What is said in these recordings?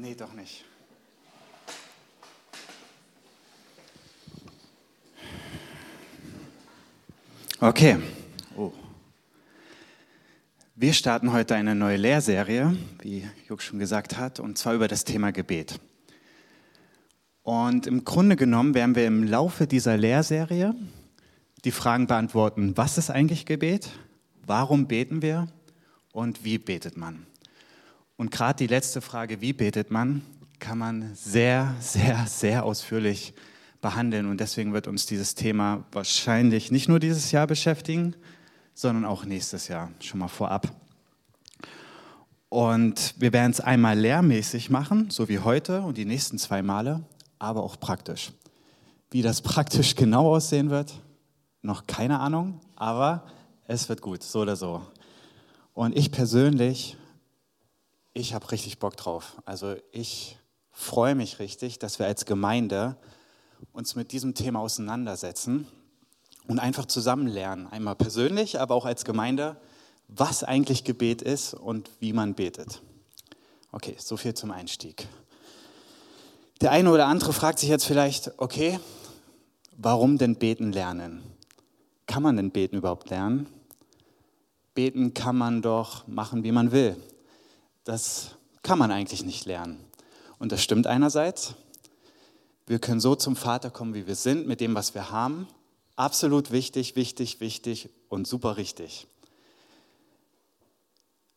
Nee, doch nicht. Okay. Oh. Wir starten heute eine neue Lehrserie, wie Juck schon gesagt hat, und zwar über das Thema Gebet. Und im Grunde genommen werden wir im Laufe dieser Lehrserie die Fragen beantworten, was ist eigentlich Gebet, warum beten wir und wie betet man. Und gerade die letzte Frage, wie betet man, kann man sehr, sehr, sehr ausführlich behandeln. Und deswegen wird uns dieses Thema wahrscheinlich nicht nur dieses Jahr beschäftigen, sondern auch nächstes Jahr, schon mal vorab. Und wir werden es einmal lehrmäßig machen, so wie heute und die nächsten zwei Male, aber auch praktisch. Wie das praktisch genau aussehen wird, noch keine Ahnung, aber es wird gut, so oder so. Und ich persönlich ich habe richtig Bock drauf. Also ich freue mich richtig, dass wir als Gemeinde uns mit diesem Thema auseinandersetzen und einfach zusammen lernen. Einmal persönlich, aber auch als Gemeinde, was eigentlich Gebet ist und wie man betet. Okay, so viel zum Einstieg. Der eine oder andere fragt sich jetzt vielleicht, okay, warum denn beten lernen? Kann man denn beten überhaupt lernen? Beten kann man doch machen, wie man will das kann man eigentlich nicht lernen. Und das stimmt einerseits. Wir können so zum Vater kommen, wie wir sind, mit dem, was wir haben. Absolut wichtig, wichtig, wichtig und super richtig.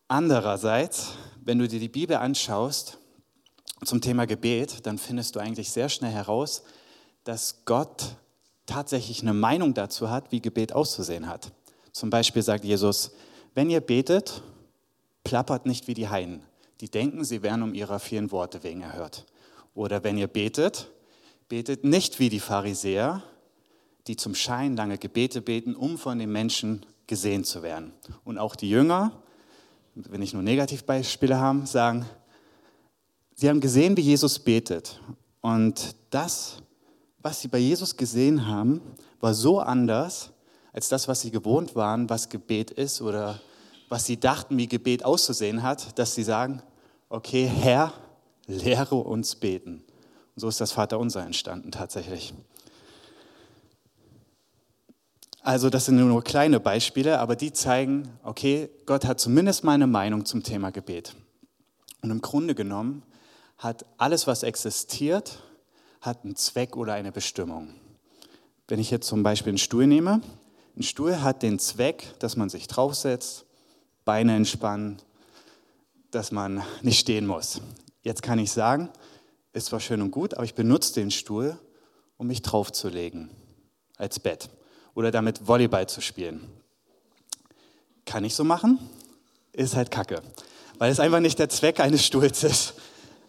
Andererseits, wenn du dir die Bibel anschaust zum Thema Gebet, dann findest du eigentlich sehr schnell heraus, dass Gott tatsächlich eine Meinung dazu hat, wie Gebet auszusehen hat. Zum Beispiel sagt Jesus, wenn ihr betet, plappert nicht wie die Heiden. Die denken, sie werden um ihrer vielen Worte wegen erhört. Oder wenn ihr betet, betet nicht wie die Pharisäer, die zum Schein lange Gebete beten, um von den Menschen gesehen zu werden. Und auch die Jünger, wenn ich nur Negativbeispiele haben, sagen, sie haben gesehen, wie Jesus betet. Und das, was sie bei Jesus gesehen haben, war so anders als das, was sie gewohnt waren, was Gebet ist oder was sie dachten, wie Gebet auszusehen hat, dass sie sagen, okay, Herr, lehre uns beten. Und so ist das Vaterunser entstanden tatsächlich. Also das sind nur kleine Beispiele, aber die zeigen, okay, Gott hat zumindest mal eine Meinung zum Thema Gebet. Und im Grunde genommen hat alles, was existiert, hat einen Zweck oder eine Bestimmung. Wenn ich jetzt zum Beispiel einen Stuhl nehme, ein Stuhl hat den Zweck, dass man sich draufsetzt, Beine entspannen, dass man nicht stehen muss. Jetzt kann ich sagen, ist zwar schön und gut, aber ich benutze den Stuhl, um mich draufzulegen als Bett oder damit Volleyball zu spielen. Kann ich so machen? Ist halt Kacke, weil es einfach nicht der Zweck eines Stuhls ist.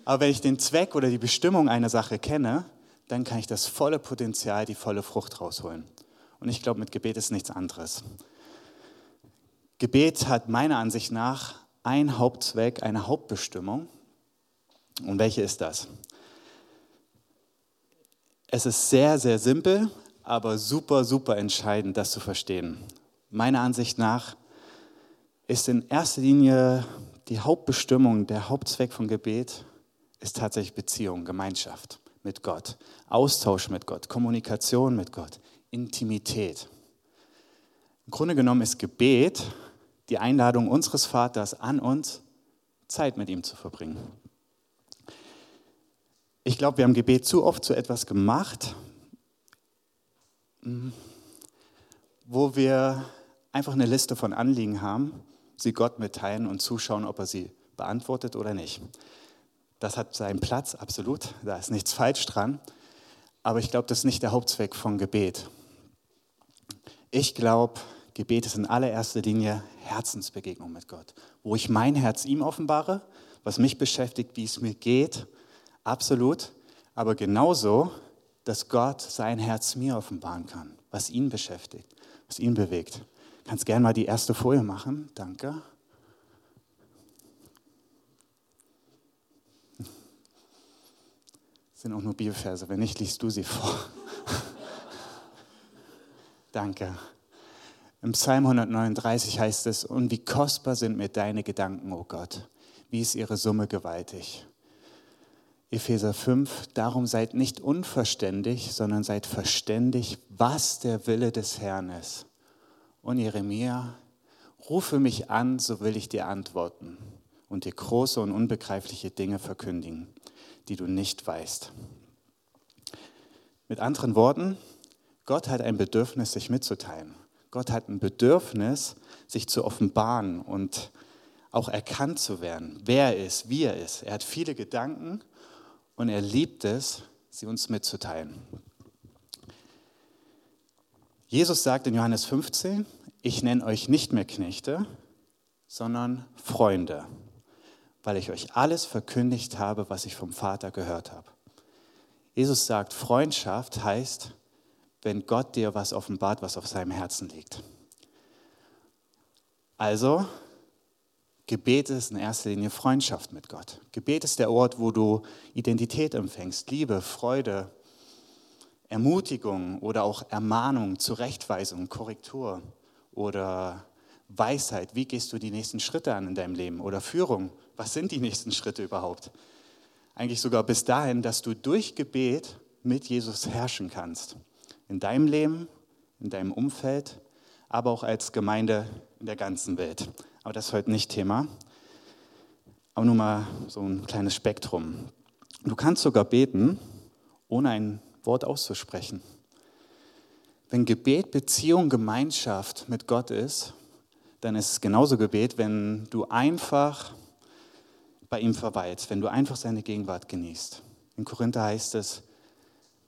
Aber wenn ich den Zweck oder die Bestimmung einer Sache kenne, dann kann ich das volle Potenzial, die volle Frucht rausholen. Und ich glaube, mit Gebet ist nichts anderes. Gebet hat meiner Ansicht nach einen Hauptzweck, eine Hauptbestimmung. Und welche ist das? Es ist sehr, sehr simpel, aber super, super entscheidend, das zu verstehen. Meiner Ansicht nach ist in erster Linie die Hauptbestimmung, der Hauptzweck von Gebet ist tatsächlich Beziehung, Gemeinschaft mit Gott, Austausch mit Gott, Kommunikation mit Gott, Intimität. Im Grunde genommen ist Gebet die Einladung unseres Vaters an uns, Zeit mit ihm zu verbringen. Ich glaube, wir haben Gebet zu oft zu etwas gemacht, wo wir einfach eine Liste von Anliegen haben, sie Gott mitteilen und zuschauen, ob er sie beantwortet oder nicht. Das hat seinen Platz, absolut, da ist nichts falsch dran, aber ich glaube, das ist nicht der Hauptzweck von Gebet. Ich glaube, Gebet ist in allererster Linie Herzensbegegnung mit Gott, wo ich mein Herz ihm offenbare, was mich beschäftigt, wie es mir geht, absolut, aber genauso, dass Gott sein Herz mir offenbaren kann, was ihn beschäftigt, was ihn bewegt. Kannst gerne mal die erste Folie machen, danke. Das sind auch nur Bibelverse, wenn nicht, liest du sie vor. danke. Im Psalm 139 heißt es, und wie kostbar sind mir deine Gedanken, o oh Gott, wie ist ihre Summe gewaltig. Epheser 5, darum seid nicht unverständig, sondern seid verständig, was der Wille des Herrn ist. Und Jeremia, rufe mich an, so will ich dir antworten und dir große und unbegreifliche Dinge verkündigen, die du nicht weißt. Mit anderen Worten, Gott hat ein Bedürfnis, sich mitzuteilen. Gott hat ein Bedürfnis, sich zu offenbaren und auch erkannt zu werden, wer er ist, wie er ist. Er hat viele Gedanken und er liebt es, sie uns mitzuteilen. Jesus sagt in Johannes 15, ich nenne euch nicht mehr Knechte, sondern Freunde, weil ich euch alles verkündigt habe, was ich vom Vater gehört habe. Jesus sagt, Freundschaft heißt, wenn Gott dir was offenbart, was auf seinem Herzen liegt. Also Gebet ist in erster Linie Freundschaft mit Gott. Gebet ist der Ort, wo du Identität empfängst, Liebe, Freude, Ermutigung oder auch Ermahnung, Zurechtweisung, Korrektur oder Weisheit. Wie gehst du die nächsten Schritte an in deinem Leben? Oder Führung. Was sind die nächsten Schritte überhaupt? Eigentlich sogar bis dahin, dass du durch Gebet mit Jesus herrschen kannst. In deinem Leben, in deinem Umfeld, aber auch als Gemeinde in der ganzen Welt aber das ist heute nicht Thema. Aber nur mal so ein kleines Spektrum. Du kannst sogar beten, ohne ein Wort auszusprechen. Wenn Gebet Beziehung, Gemeinschaft mit Gott ist, dann ist es genauso Gebet, wenn du einfach bei ihm verweilst, wenn du einfach seine Gegenwart genießt. In Korinther heißt es,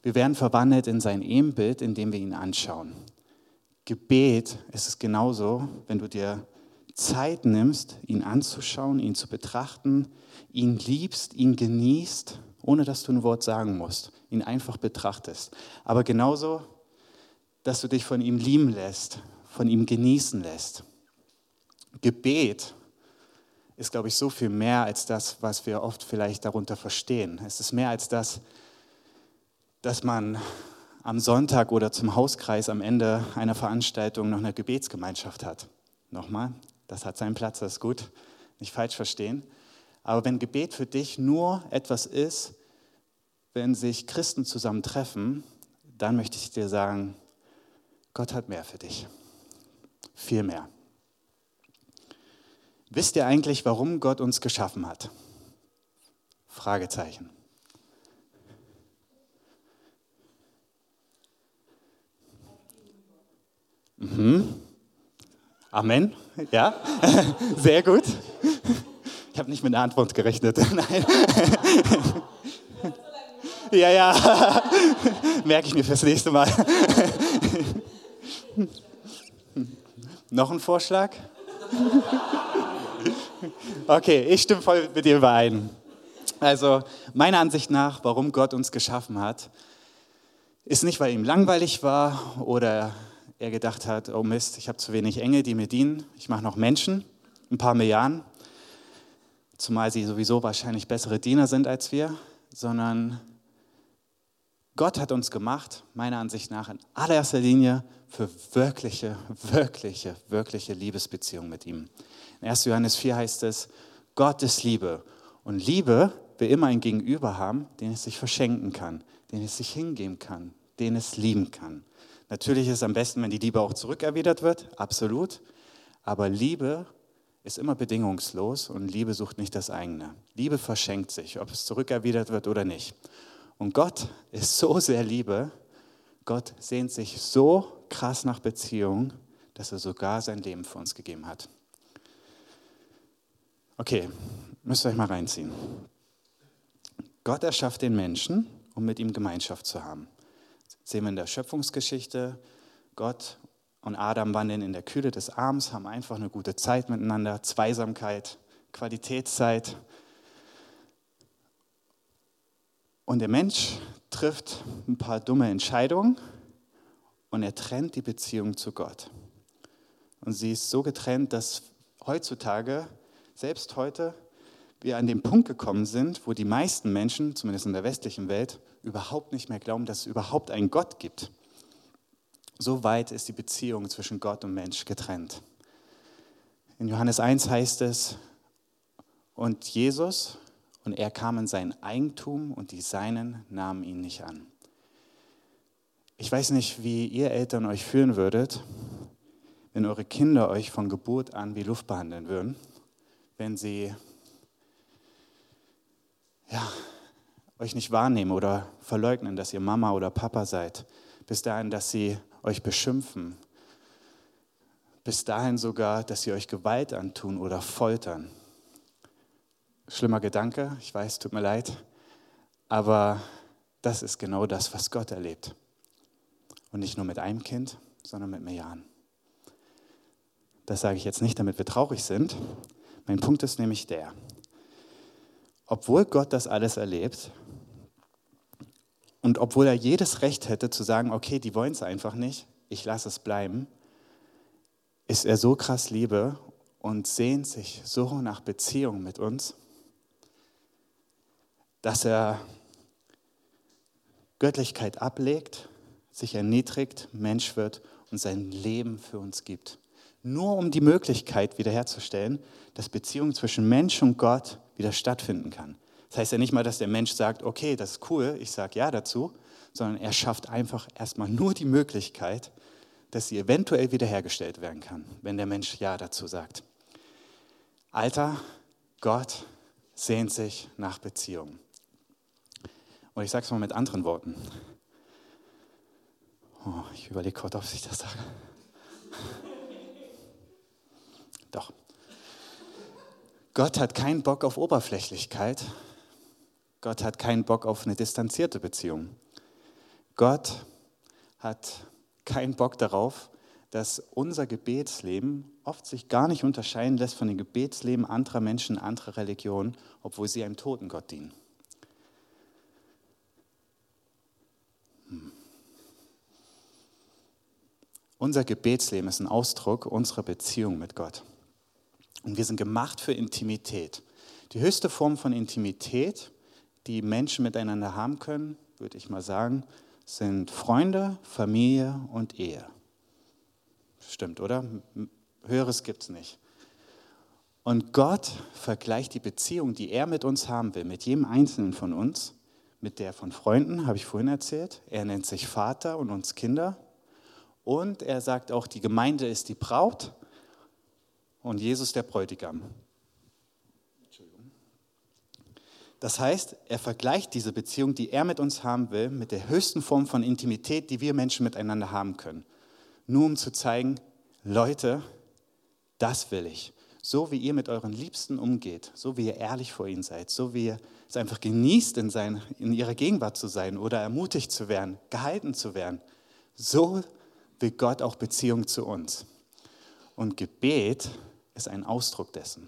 wir werden verwandelt in sein Ebenbild, indem wir ihn anschauen. Gebet ist es genauso, wenn du dir Zeit nimmst, ihn anzuschauen, ihn zu betrachten, ihn liebst, ihn genießt, ohne dass du ein Wort sagen musst, ihn einfach betrachtest. Aber genauso, dass du dich von ihm lieben lässt, von ihm genießen lässt. Gebet ist, glaube ich, so viel mehr als das, was wir oft vielleicht darunter verstehen. Es ist mehr als das, dass man am Sonntag oder zum Hauskreis am Ende einer Veranstaltung noch eine Gebetsgemeinschaft hat. Nochmal, das hat seinen Platz, das ist gut, nicht falsch verstehen. Aber wenn Gebet für dich nur etwas ist, wenn sich Christen zusammentreffen, dann möchte ich dir sagen, Gott hat mehr für dich. Viel mehr. Wisst ihr eigentlich, warum Gott uns geschaffen hat? Fragezeichen. Mhm. Amen. Ja, sehr gut. Ich habe nicht mit einer Antwort gerechnet. Nein. Ja, ja. Merke ich mir fürs nächste Mal. Noch ein Vorschlag? Okay, ich stimme voll mit dir überein. Also, meiner Ansicht nach, warum Gott uns geschaffen hat, ist nicht, weil ihm langweilig war oder er gedacht hat, oh Mist, ich habe zu wenig Engel, die mir dienen, ich mache noch Menschen, ein paar Milliarden, zumal sie sowieso wahrscheinlich bessere Diener sind als wir, sondern Gott hat uns gemacht, meiner Ansicht nach, in allererster Linie für wirkliche, wirkliche, wirkliche Liebesbeziehungen mit ihm. In 1. Johannes 4 heißt es, Gott ist Liebe. Und Liebe will immer ein Gegenüber haben, den es sich verschenken kann, den es sich hingeben kann, den es lieben kann. Natürlich ist es am besten, wenn die Liebe auch zurückerwidert wird, absolut. Aber Liebe ist immer bedingungslos und Liebe sucht nicht das eigene. Liebe verschenkt sich, ob es zurückerwidert wird oder nicht. Und Gott ist so sehr Liebe, Gott sehnt sich so krass nach Beziehung, dass er sogar sein Leben für uns gegeben hat. Okay, müsst ihr euch mal reinziehen. Gott erschafft den Menschen, um mit ihm Gemeinschaft zu haben sehen wir in der Schöpfungsgeschichte. Gott und Adam wandeln in der Kühle des Abends, haben einfach eine gute Zeit miteinander, Zweisamkeit, Qualitätszeit. Und der Mensch trifft ein paar dumme Entscheidungen und er trennt die Beziehung zu Gott. Und sie ist so getrennt, dass heutzutage, selbst heute, wir an den Punkt gekommen sind, wo die meisten Menschen, zumindest in der westlichen Welt, überhaupt nicht mehr glauben, dass es überhaupt einen Gott gibt. So weit ist die Beziehung zwischen Gott und Mensch getrennt. In Johannes 1 heißt es, und Jesus und er kam in sein Eigentum und die Seinen nahmen ihn nicht an. Ich weiß nicht, wie ihr Eltern euch fühlen würdet, wenn eure Kinder euch von Geburt an wie Luft behandeln würden, wenn sie ja, euch nicht wahrnehmen oder verleugnen, dass ihr Mama oder Papa seid, bis dahin, dass sie euch beschimpfen, bis dahin sogar, dass sie euch Gewalt antun oder foltern. Schlimmer Gedanke, ich weiß, tut mir leid, aber das ist genau das, was Gott erlebt. Und nicht nur mit einem Kind, sondern mit Milliarden. Das sage ich jetzt nicht, damit wir traurig sind. Mein Punkt ist nämlich der, obwohl Gott das alles erlebt und obwohl er jedes Recht hätte zu sagen, okay, die wollen es einfach nicht, ich lasse es bleiben, ist er so krass Liebe und sehnt sich so nach Beziehung mit uns, dass er Göttlichkeit ablegt, sich erniedrigt, Mensch wird und sein Leben für uns gibt nur um die Möglichkeit wiederherzustellen, dass Beziehung zwischen Mensch und Gott wieder stattfinden kann. Das heißt ja nicht mal, dass der Mensch sagt, okay, das ist cool, ich sage ja dazu, sondern er schafft einfach erstmal nur die Möglichkeit, dass sie eventuell wiederhergestellt werden kann, wenn der Mensch ja dazu sagt. Alter, Gott sehnt sich nach Beziehung. Und ich sage es mal mit anderen Worten. Oh, ich überlege kurz, ob ich das sage. Doch. Gott hat keinen Bock auf Oberflächlichkeit. Gott hat keinen Bock auf eine distanzierte Beziehung. Gott hat keinen Bock darauf, dass unser Gebetsleben oft sich gar nicht unterscheiden lässt von dem Gebetsleben anderer Menschen, anderer Religionen, obwohl sie einem toten Gott dienen. Hm. Unser Gebetsleben ist ein Ausdruck unserer Beziehung mit Gott. Und wir sind gemacht für Intimität. Die höchste Form von Intimität, die Menschen miteinander haben können, würde ich mal sagen, sind Freunde, Familie und Ehe. Stimmt, oder? Höheres gibt es nicht. Und Gott vergleicht die Beziehung, die er mit uns haben will, mit jedem Einzelnen von uns, mit der von Freunden, habe ich vorhin erzählt. Er nennt sich Vater und uns Kinder. Und er sagt auch, die Gemeinde ist die Braut und Jesus der Bräutigam. Das heißt, er vergleicht diese Beziehung, die er mit uns haben will, mit der höchsten Form von Intimität, die wir Menschen miteinander haben können. Nur um zu zeigen, Leute, das will ich. So wie ihr mit euren Liebsten umgeht, so wie ihr ehrlich vor ihnen seid, so wie ihr es einfach genießt, in, sein, in ihrer Gegenwart zu sein oder ermutigt zu werden, gehalten zu werden, so will Gott auch Beziehung zu uns. Und Gebet ist ein Ausdruck dessen.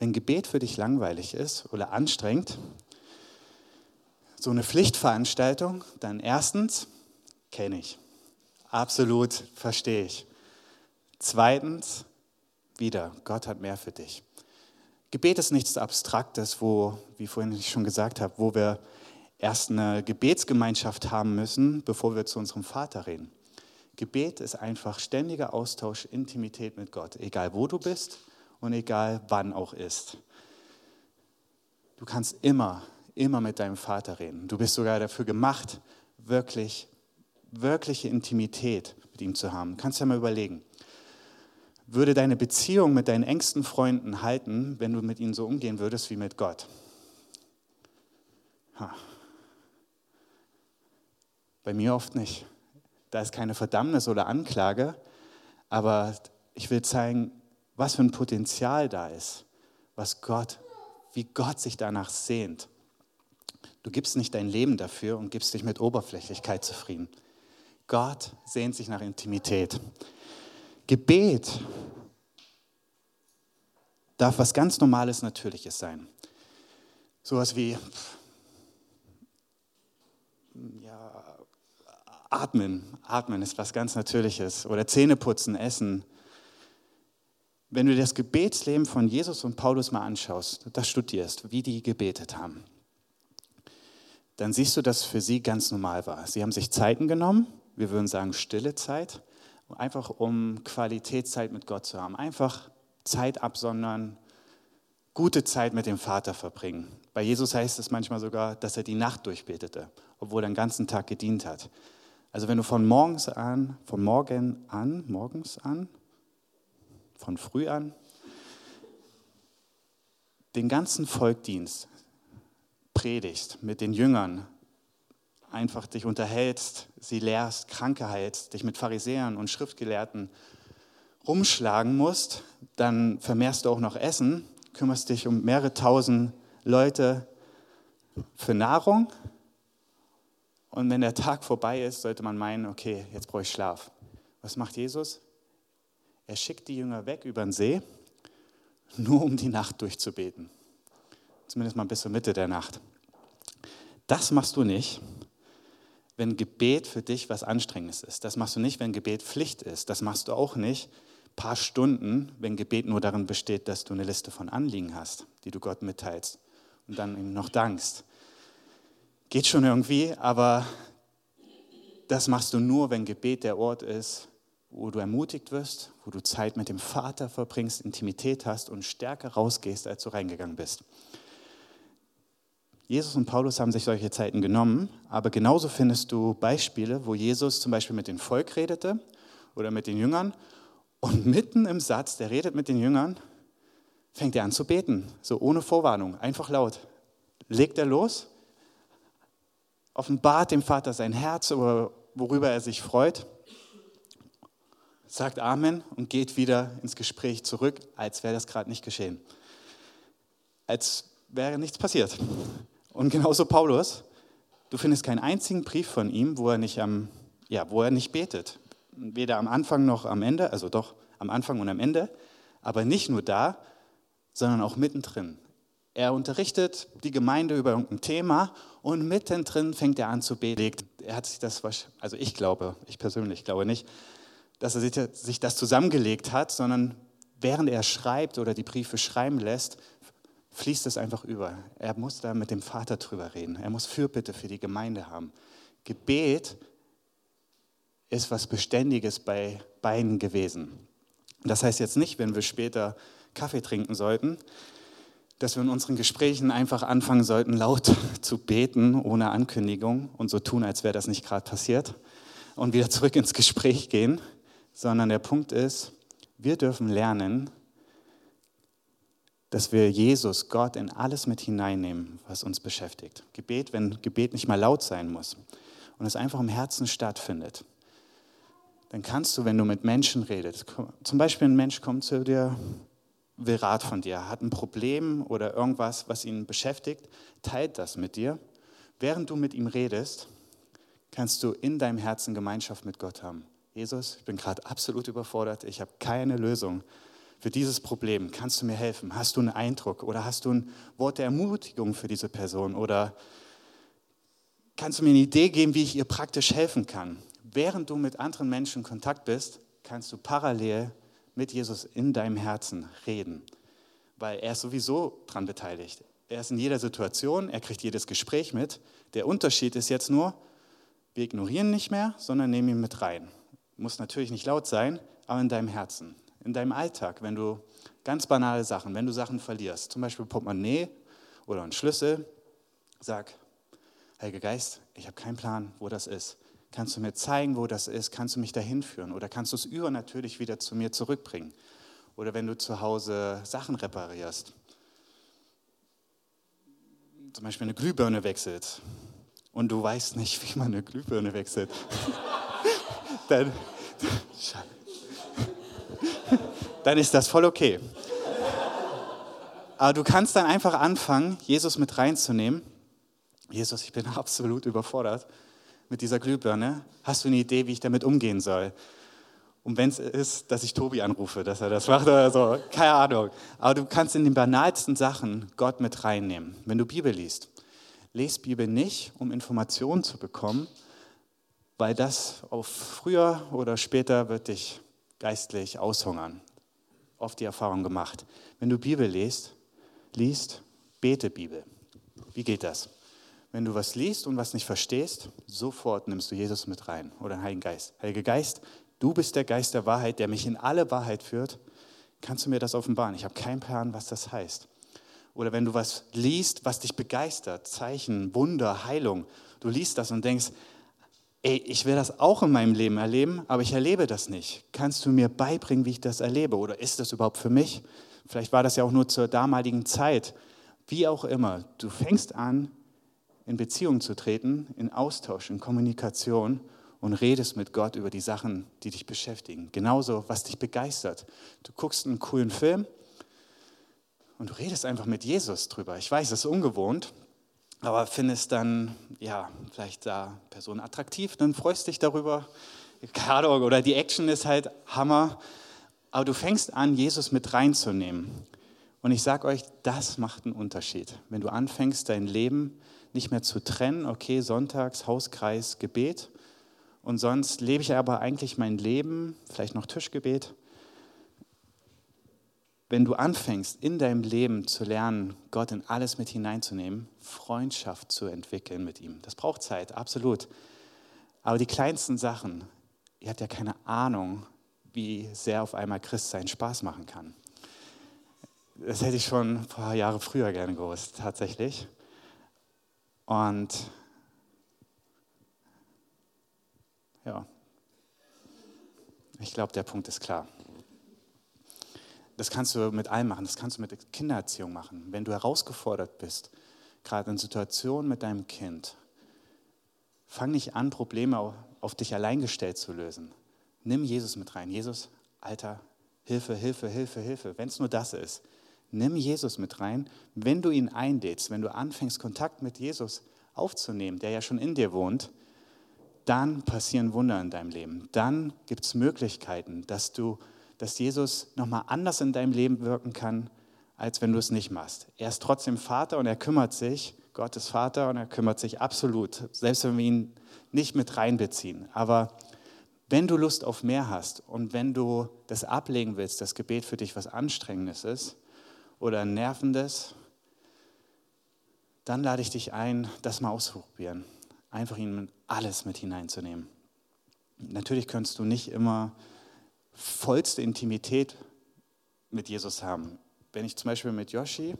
Wenn Gebet für dich langweilig ist oder anstrengend, so eine Pflichtveranstaltung, dann erstens kenne ich. Absolut verstehe ich. Zweitens, wieder, Gott hat mehr für dich. Gebet ist nichts Abstraktes, wo, wie vorhin ich schon gesagt habe, wo wir erst eine Gebetsgemeinschaft haben müssen, bevor wir zu unserem Vater reden. Gebet ist einfach ständiger Austausch, Intimität mit Gott, egal wo du bist und egal wann auch ist. Du kannst immer, immer mit deinem Vater reden. Du bist sogar dafür gemacht, wirklich, wirkliche Intimität mit ihm zu haben. Du kannst ja mal überlegen. Würde deine Beziehung mit deinen engsten Freunden halten, wenn du mit ihnen so umgehen würdest wie mit Gott? Ha. Bei mir oft nicht. Da ist keine Verdammnis oder Anklage, aber ich will zeigen, was für ein Potenzial da ist, was Gott, wie Gott sich danach sehnt. Du gibst nicht dein Leben dafür und gibst dich mit Oberflächlichkeit zufrieden. Gott sehnt sich nach Intimität. Gebet darf was ganz Normales, Natürliches sein. Sowas wie ja, Atmen. Atmen ist was ganz Natürliches. Oder Zähne putzen, Essen. Wenn du das Gebetsleben von Jesus und Paulus mal anschaust, das studierst, wie die gebetet haben, dann siehst du, dass für sie ganz normal war. Sie haben sich Zeiten genommen, wir würden sagen stille Zeit, einfach um Qualitätszeit mit Gott zu haben. Einfach Zeit absondern, gute Zeit mit dem Vater verbringen. Bei Jesus heißt es manchmal sogar, dass er die Nacht durchbetete, obwohl er den ganzen Tag gedient hat. Also wenn du von morgens an, von morgen an, morgens an, von früh an, den ganzen Volkdienst predigst mit den Jüngern, einfach dich unterhältst, sie lehrst, Kranke heilst, dich mit Pharisäern und Schriftgelehrten rumschlagen musst, dann vermehrst du auch noch Essen, kümmerst dich um mehrere tausend Leute für Nahrung. Und wenn der Tag vorbei ist, sollte man meinen, okay, jetzt brauche ich Schlaf. Was macht Jesus? Er schickt die Jünger weg über den See, nur um die Nacht durchzubeten. Zumindest mal bis zur Mitte der Nacht. Das machst du nicht, wenn Gebet für dich was Anstrengendes ist. Das machst du nicht, wenn Gebet Pflicht ist. Das machst du auch nicht, paar Stunden, wenn Gebet nur darin besteht, dass du eine Liste von Anliegen hast, die du Gott mitteilst und dann ihm noch dankst. Geht schon irgendwie, aber das machst du nur, wenn Gebet der Ort ist, wo du ermutigt wirst, wo du Zeit mit dem Vater verbringst, Intimität hast und stärker rausgehst, als du reingegangen bist. Jesus und Paulus haben sich solche Zeiten genommen, aber genauso findest du Beispiele, wo Jesus zum Beispiel mit dem Volk redete oder mit den Jüngern und mitten im Satz, der redet mit den Jüngern, fängt er an zu beten, so ohne Vorwarnung, einfach laut. Legt er los, offenbart dem Vater sein Herz, worüber er sich freut, sagt Amen und geht wieder ins Gespräch zurück, als wäre das gerade nicht geschehen. Als wäre nichts passiert. Und genauso Paulus, du findest keinen einzigen Brief von ihm, wo er nicht, am, ja, wo er nicht betet weder am Anfang noch am Ende, also doch am Anfang und am Ende, aber nicht nur da, sondern auch mittendrin. Er unterrichtet die Gemeinde über irgendein Thema und mittendrin fängt er an zu beten. Er hat sich das, also ich glaube, ich persönlich glaube nicht, dass er sich das zusammengelegt hat, sondern während er schreibt oder die Briefe schreiben lässt, fließt es einfach über. Er muss da mit dem Vater drüber reden. Er muss Fürbitte für die Gemeinde haben. Gebet ist was Beständiges bei beiden gewesen. Das heißt jetzt nicht, wenn wir später Kaffee trinken sollten, dass wir in unseren Gesprächen einfach anfangen sollten, laut zu beten, ohne Ankündigung und so tun, als wäre das nicht gerade passiert und wieder zurück ins Gespräch gehen, sondern der Punkt ist, wir dürfen lernen, dass wir Jesus, Gott, in alles mit hineinnehmen, was uns beschäftigt. Gebet, wenn Gebet nicht mal laut sein muss und es einfach im Herzen stattfindet dann kannst du, wenn du mit Menschen redest, zum Beispiel ein Mensch kommt zu dir, will Rat von dir, hat ein Problem oder irgendwas, was ihn beschäftigt, teilt das mit dir. Während du mit ihm redest, kannst du in deinem Herzen Gemeinschaft mit Gott haben. Jesus, ich bin gerade absolut überfordert, ich habe keine Lösung für dieses Problem. Kannst du mir helfen? Hast du einen Eindruck oder hast du ein Wort der Ermutigung für diese Person oder kannst du mir eine Idee geben, wie ich ihr praktisch helfen kann? während du mit anderen Menschen in Kontakt bist, kannst du parallel mit Jesus in deinem Herzen reden, weil er ist sowieso daran beteiligt. Er ist in jeder Situation, er kriegt jedes Gespräch mit. Der Unterschied ist jetzt nur, wir ignorieren nicht mehr, sondern nehmen ihn mit rein. Muss natürlich nicht laut sein, aber in deinem Herzen, in deinem Alltag, wenn du ganz banale Sachen, wenn du Sachen verlierst, zum Beispiel Portemonnaie oder einen Schlüssel, sag, Heiliger Geist, ich habe keinen Plan, wo das ist. Kannst du mir zeigen, wo das ist? Kannst du mich dahin führen? Oder kannst du es übernatürlich wieder zu mir zurückbringen? Oder wenn du zu Hause Sachen reparierst, zum Beispiel eine Glühbirne wechselt und du weißt nicht, wie man eine Glühbirne wechselt, dann, dann ist das voll okay. Aber du kannst dann einfach anfangen, Jesus mit reinzunehmen. Jesus, ich bin absolut überfordert mit dieser Glühbirne? Hast du eine Idee, wie ich damit umgehen soll? Und wenn es ist, dass ich Tobi anrufe, dass er das macht oder so, keine Ahnung. Aber du kannst in den banalsten Sachen Gott mit reinnehmen. Wenn du Bibel liest, lest Bibel nicht, um Informationen zu bekommen, weil das auf früher oder später wird dich geistlich aushungern. Oft die Erfahrung gemacht. Wenn du Bibel liest, liest, bete Bibel. Wie geht das? wenn du was liest und was nicht verstehst, sofort nimmst du Jesus mit rein oder den Heiligen Geist. Heiliger Geist, du bist der Geist der Wahrheit, der mich in alle Wahrheit führt. Kannst du mir das offenbaren? Ich habe keinen Plan, was das heißt. Oder wenn du was liest, was dich begeistert, Zeichen, Wunder, Heilung, du liest das und denkst, ey, ich will das auch in meinem Leben erleben, aber ich erlebe das nicht. Kannst du mir beibringen, wie ich das erlebe? Oder ist das überhaupt für mich? Vielleicht war das ja auch nur zur damaligen Zeit. Wie auch immer, du fängst an, in Beziehung zu treten, in Austausch, in Kommunikation und redest mit Gott über die Sachen, die dich beschäftigen. Genauso, was dich begeistert. Du guckst einen coolen Film und du redest einfach mit Jesus drüber. Ich weiß, es ist ungewohnt, aber findest dann, ja, vielleicht da Person attraktiv, dann freust dich darüber. Oder die Action ist halt Hammer. Aber du fängst an, Jesus mit reinzunehmen. Und ich sage euch, das macht einen Unterschied. Wenn du anfängst, dein Leben nicht mehr zu trennen, okay, sonntags, Hauskreis, Gebet, und sonst lebe ich aber eigentlich mein Leben, vielleicht noch Tischgebet. Wenn du anfängst, in deinem Leben zu lernen, Gott in alles mit hineinzunehmen, Freundschaft zu entwickeln mit ihm, das braucht Zeit, absolut. Aber die kleinsten Sachen, ihr habt ja keine Ahnung, wie sehr auf einmal Christsein Spaß machen kann. Das hätte ich schon ein paar Jahre früher gerne gewusst, tatsächlich. Und Ja. Ich glaube, der Punkt ist klar. Das kannst du mit allem machen, das kannst du mit Kindererziehung machen. Wenn du herausgefordert bist, gerade in Situationen mit deinem Kind, fang nicht an, Probleme auf dich allein gestellt zu lösen. Nimm Jesus mit rein. Jesus, Alter, Hilfe, Hilfe, Hilfe, Hilfe. Wenn es nur das ist, nimm Jesus mit rein. Wenn du ihn einlädst, wenn du anfängst, Kontakt mit Jesus aufzunehmen, der ja schon in dir wohnt, dann passieren Wunder in deinem Leben. Dann gibt es Möglichkeiten, dass du, dass Jesus nochmal anders in deinem Leben wirken kann, als wenn du es nicht machst. Er ist trotzdem Vater und er kümmert sich, Gott ist Vater und er kümmert sich absolut, selbst wenn wir ihn nicht mit reinbeziehen. Aber wenn du Lust auf mehr hast und wenn du das ablegen willst, das Gebet für dich was Anstrengendes ist oder Nervendes, dann lade ich dich ein, das mal auszuprobieren einfach ihn alles mit hineinzunehmen. Natürlich kannst du nicht immer vollste Intimität mit Jesus haben. Wenn ich zum Beispiel mit Yoshi,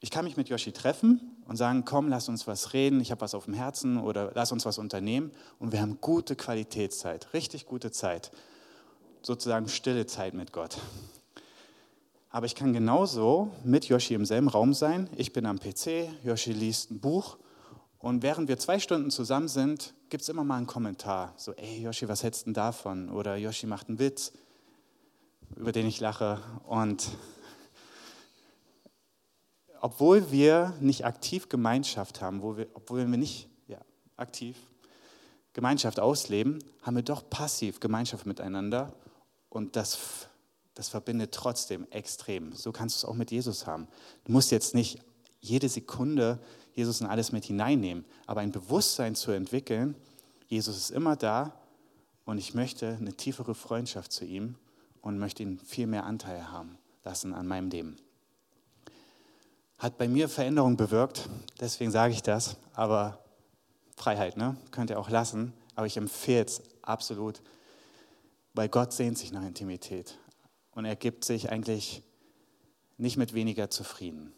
ich kann mich mit Yoshi treffen und sagen, komm, lass uns was reden, ich habe was auf dem Herzen oder lass uns was unternehmen und wir haben gute Qualitätszeit, richtig gute Zeit, sozusagen stille Zeit mit Gott. Aber ich kann genauso mit Yoshi im selben Raum sein. Ich bin am PC, Yoshi liest ein Buch und während wir zwei Stunden zusammen sind, gibt es immer mal einen Kommentar. So, ey Yoshi, was hältst du denn davon? Oder Yoshi macht einen Witz, über den ich lache. Und obwohl wir nicht aktiv Gemeinschaft haben, wir, obwohl wir nicht ja, aktiv Gemeinschaft ausleben, haben wir doch passiv Gemeinschaft miteinander. Und das, das verbindet trotzdem extrem. So kannst du es auch mit Jesus haben. Du musst jetzt nicht jede Sekunde Jesus in alles mit hineinnehmen. Aber ein Bewusstsein zu entwickeln, Jesus ist immer da und ich möchte eine tiefere Freundschaft zu ihm und möchte ihn viel mehr Anteil haben lassen an meinem Leben. Hat bei mir Veränderung bewirkt, deswegen sage ich das, aber Freiheit, ne? Könnt ihr auch lassen, aber ich empfehle es absolut, weil Gott sehnt sich nach Intimität und er gibt sich eigentlich nicht mit weniger zufrieden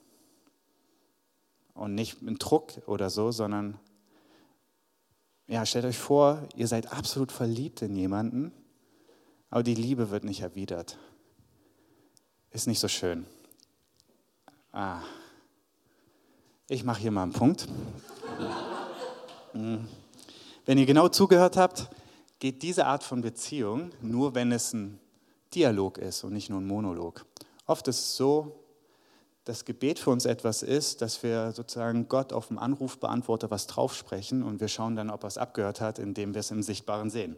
und nicht mit Druck oder so, sondern ja, stellt euch vor, ihr seid absolut verliebt in jemanden, aber die Liebe wird nicht erwidert. Ist nicht so schön. Ah. Ich mache hier mal einen Punkt. Hm. Wenn ihr genau zugehört habt, geht diese Art von Beziehung nur, wenn es ein Dialog ist und nicht nur ein Monolog. Oft ist es so, das Gebet für uns etwas ist, dass wir sozusagen Gott auf dem Anrufbeantworter was draufsprechen und wir schauen dann, ob er es abgehört hat, indem wir es im Sichtbaren sehen.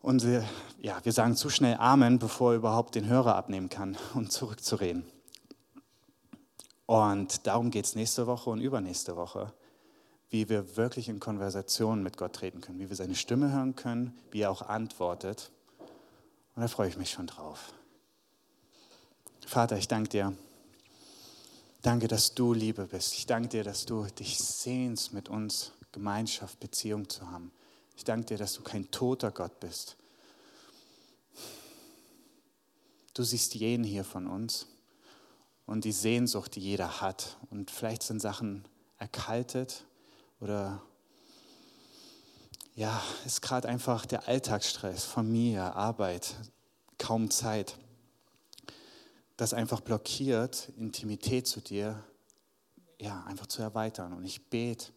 Und wir, ja, wir sagen zu schnell Amen, bevor er überhaupt den Hörer abnehmen kann, um zurückzureden. Und darum geht es nächste Woche und übernächste Woche, wie wir wirklich in Konversation mit Gott treten können, wie wir seine Stimme hören können, wie er auch antwortet. Und da freue ich mich schon drauf. Vater, ich danke dir Danke, dass du Liebe bist. Ich danke dir, dass du dich sehnst, mit uns Gemeinschaft, Beziehung zu haben. Ich danke dir, dass du kein toter Gott bist. Du siehst jeden hier von uns und die Sehnsucht, die jeder hat. Und vielleicht sind Sachen erkaltet oder ja, ist gerade einfach der Alltagsstress, Familie, Arbeit, kaum Zeit. Das einfach blockiert, Intimität zu dir, ja, einfach zu erweitern. Und ich bete,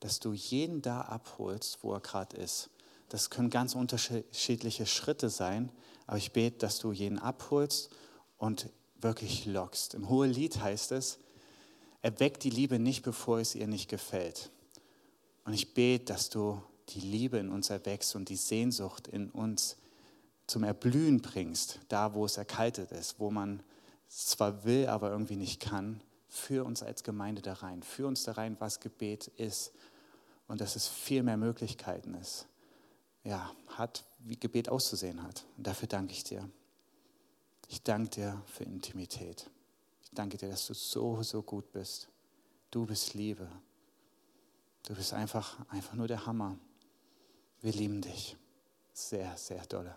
dass du jeden da abholst, wo er gerade ist. Das können ganz unterschiedliche Schritte sein, aber ich bete, dass du jeden abholst und wirklich lockst. Im Hohe Lied heißt es, erweckt die Liebe nicht, bevor es ihr nicht gefällt. Und ich bete, dass du die Liebe in uns erwächst und die Sehnsucht in uns zum Erblühen bringst, da wo es erkaltet ist, wo man zwar will, aber irgendwie nicht kann. Für uns als Gemeinde da rein, für uns da rein, was Gebet ist und dass es viel mehr Möglichkeiten ist, ja, hat, wie Gebet auszusehen hat. Und dafür danke ich dir. Ich danke dir für Intimität. Ich danke dir, dass du so, so gut bist. Du bist Liebe. Du bist einfach, einfach nur der Hammer. Wir lieben dich. Sehr, sehr dolle.